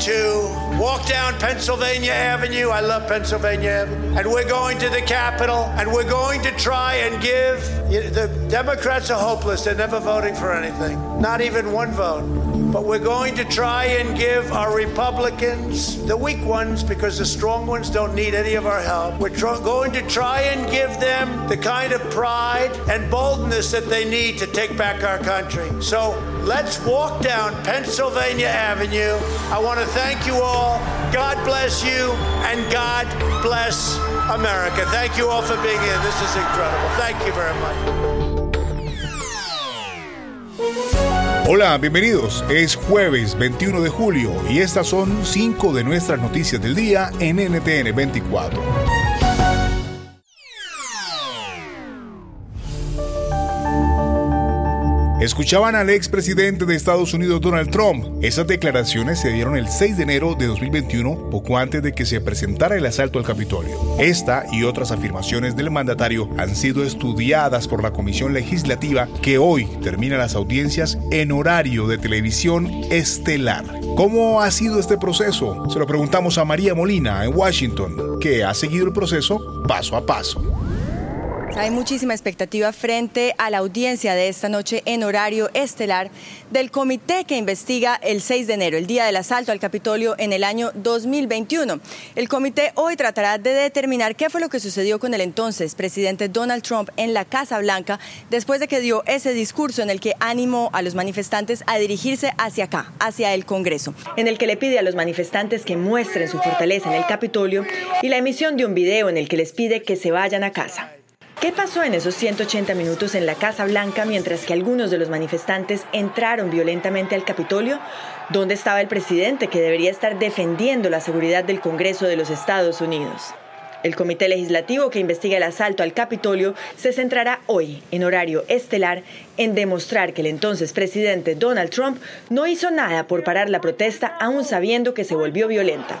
to walk down Pennsylvania Avenue. I love Pennsylvania Avenue. And we're going to the Capitol and we're going to try and give. The Democrats are hopeless. They're never voting for anything, not even one vote. But we're going to try and give our Republicans, the weak ones, because the strong ones don't need any of our help, we're tr- going to try and give them the kind of pride and boldness that they need to take back our country. So let's walk down Pennsylvania Avenue. I want to thank you all. God bless you, and God bless America. Thank you all for being here. This is incredible. Thank you very much. Hola, bienvenidos. Es jueves 21 de julio y estas son cinco de nuestras noticias del día en NTN 24. Escuchaban al expresidente de Estados Unidos Donald Trump. Esas declaraciones se dieron el 6 de enero de 2021, poco antes de que se presentara el asalto al Capitolio. Esta y otras afirmaciones del mandatario han sido estudiadas por la Comisión Legislativa que hoy termina las audiencias en horario de televisión estelar. ¿Cómo ha sido este proceso? Se lo preguntamos a María Molina en Washington, que ha seguido el proceso paso a paso. Hay muchísima expectativa frente a la audiencia de esta noche en horario estelar del comité que investiga el 6 de enero, el día del asalto al Capitolio en el año 2021. El comité hoy tratará de determinar qué fue lo que sucedió con el entonces presidente Donald Trump en la Casa Blanca después de que dio ese discurso en el que animó a los manifestantes a dirigirse hacia acá, hacia el Congreso, en el que le pide a los manifestantes que muestren su fortaleza en el Capitolio y la emisión de un video en el que les pide que se vayan a casa. ¿Qué pasó en esos 180 minutos en la Casa Blanca mientras que algunos de los manifestantes entraron violentamente al Capitolio? ¿Dónde estaba el presidente que debería estar defendiendo la seguridad del Congreso de los Estados Unidos? El Comité Legislativo que investiga el asalto al Capitolio se centrará hoy, en horario estelar, en demostrar que el entonces presidente Donald Trump no hizo nada por parar la protesta aún sabiendo que se volvió violenta.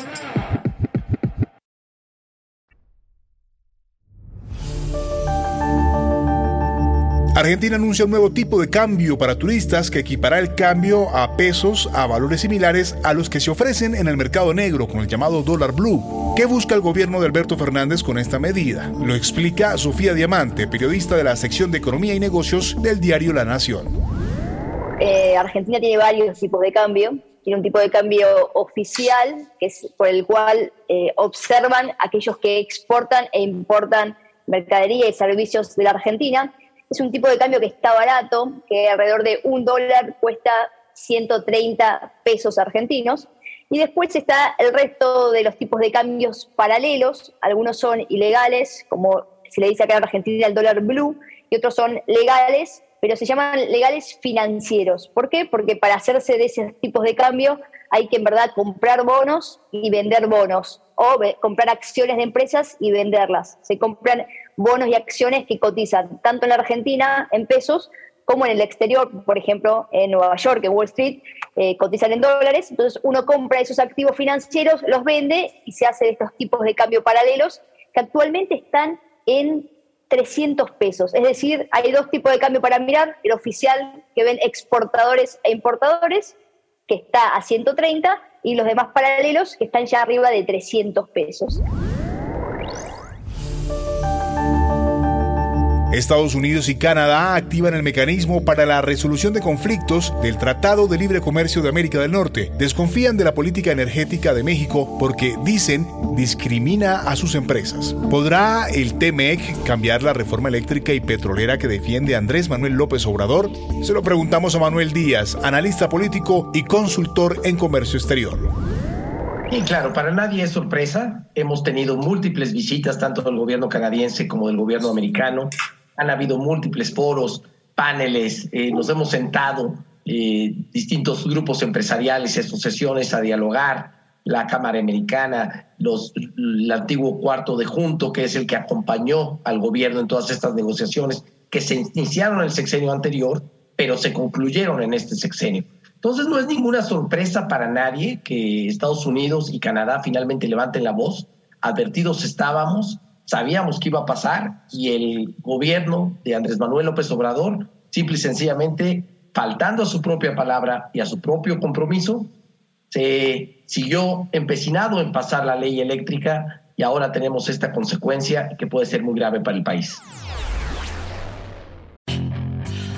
Argentina anuncia un nuevo tipo de cambio para turistas que equipará el cambio a pesos a valores similares a los que se ofrecen en el mercado negro con el llamado dólar blue. ¿Qué busca el gobierno de Alberto Fernández con esta medida? Lo explica Sofía Diamante, periodista de la sección de Economía y Negocios del diario La Nación. Eh, Argentina tiene varios tipos de cambio. Tiene un tipo de cambio oficial, que es por el cual eh, observan aquellos que exportan e importan mercadería y servicios de la Argentina es un tipo de cambio que está barato, que alrededor de un dólar cuesta 130 pesos argentinos. Y después está el resto de los tipos de cambios paralelos. Algunos son ilegales, como se le dice acá en Argentina el dólar blue, y otros son legales, pero se llaman legales financieros. ¿Por qué? Porque para hacerse de esos tipos de cambio hay que en verdad comprar bonos y vender bonos, o comprar acciones de empresas y venderlas. Se compran bonos y acciones que cotizan tanto en la Argentina en pesos como en el exterior, por ejemplo, en Nueva York, en Wall Street, eh, cotizan en dólares. Entonces uno compra esos activos financieros, los vende y se hace estos tipos de cambio paralelos que actualmente están en 300 pesos. Es decir, hay dos tipos de cambio para mirar, el oficial que ven exportadores e importadores, que está a 130, y los demás paralelos que están ya arriba de 300 pesos. Estados Unidos y Canadá activan el mecanismo para la resolución de conflictos del Tratado de Libre Comercio de América del Norte. Desconfían de la política energética de México porque, dicen, discrimina a sus empresas. ¿Podrá el TMEC cambiar la reforma eléctrica y petrolera que defiende Andrés Manuel López Obrador? Se lo preguntamos a Manuel Díaz, analista político y consultor en comercio exterior. Y claro, para nadie es sorpresa. Hemos tenido múltiples visitas, tanto del gobierno canadiense como del gobierno americano han habido múltiples foros, paneles, eh, nos hemos sentado eh, distintos grupos empresariales y asociaciones a dialogar, la Cámara Americana, los, el antiguo cuarto de junto, que es el que acompañó al gobierno en todas estas negociaciones que se iniciaron en el sexenio anterior, pero se concluyeron en este sexenio. Entonces no es ninguna sorpresa para nadie que Estados Unidos y Canadá finalmente levanten la voz. Advertidos estábamos, sabíamos que iba a pasar y el gobierno de Andrés Manuel López Obrador, simple y sencillamente, faltando a su propia palabra y a su propio compromiso, se siguió empecinado en pasar la ley eléctrica y ahora tenemos esta consecuencia que puede ser muy grave para el país.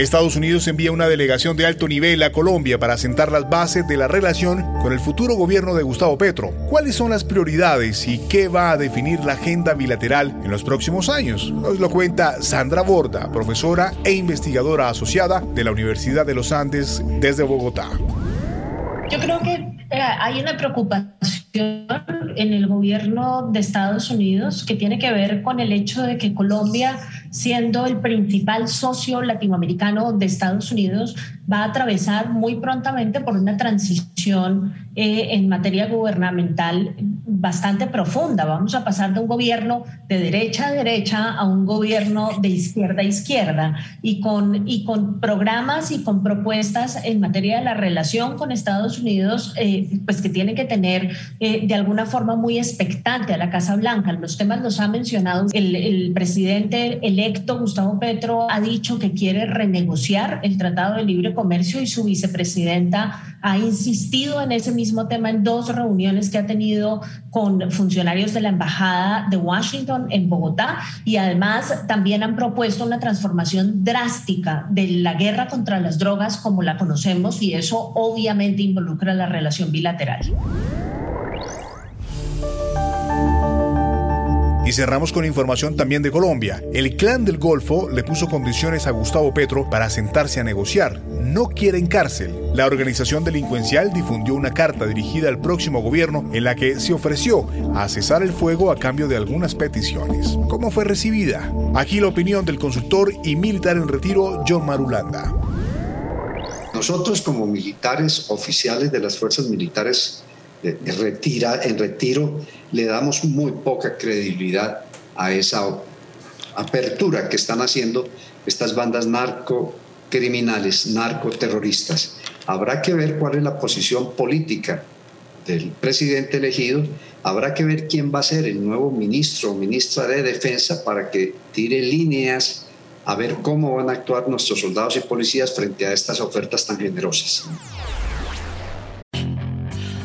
Estados Unidos envía una delegación de alto nivel a Colombia para sentar las bases de la relación con el futuro gobierno de Gustavo Petro. ¿Cuáles son las prioridades y qué va a definir la agenda bilateral en los próximos años? Nos lo cuenta Sandra Borda, profesora e investigadora asociada de la Universidad de los Andes desde Bogotá. Yo creo que hay una preocupación en el gobierno de Estados Unidos que tiene que ver con el hecho de que Colombia, siendo el principal socio latinoamericano de Estados Unidos, va a atravesar muy prontamente por una transición eh, en materia gubernamental bastante profunda. Vamos a pasar de un gobierno de derecha a derecha a un gobierno de izquierda a izquierda y con, y con programas y con propuestas en materia de la relación con Estados Unidos, eh, pues que tiene que tener eh, de alguna forma muy expectante a la Casa Blanca. Los temas los ha mencionado el, el presidente electo Gustavo Petro, ha dicho que quiere renegociar el Tratado de Libre Comercio y su vicepresidenta ha insistido en ese mismo tema en dos reuniones que ha tenido con funcionarios de la Embajada de Washington en Bogotá y además también han propuesto una transformación drástica de la guerra contra las drogas como la conocemos y eso obviamente involucra la relación bilateral. Y cerramos con información también de Colombia. El clan del Golfo le puso condiciones a Gustavo Petro para sentarse a negociar. No quieren cárcel. La organización delincuencial difundió una carta dirigida al próximo gobierno en la que se ofreció a cesar el fuego a cambio de algunas peticiones. ¿Cómo fue recibida? Aquí la opinión del consultor y militar en retiro John Marulanda. Nosotros como militares oficiales de las fuerzas militares retira, en retiro le damos muy poca credibilidad a esa apertura que están haciendo estas bandas narcocriminales, narcoterroristas. Habrá que ver cuál es la posición política del presidente elegido, habrá que ver quién va a ser el nuevo ministro o ministra de Defensa para que tire líneas a ver cómo van a actuar nuestros soldados y policías frente a estas ofertas tan generosas.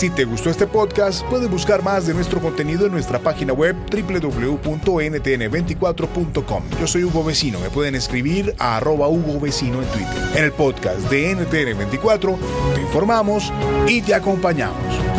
Si te gustó este podcast, puedes buscar más de nuestro contenido en nuestra página web www.ntn24.com. Yo soy Hugo Vecino, me pueden escribir a arroba Hugo Vecino en Twitter. En el podcast de NTN24 te informamos y te acompañamos.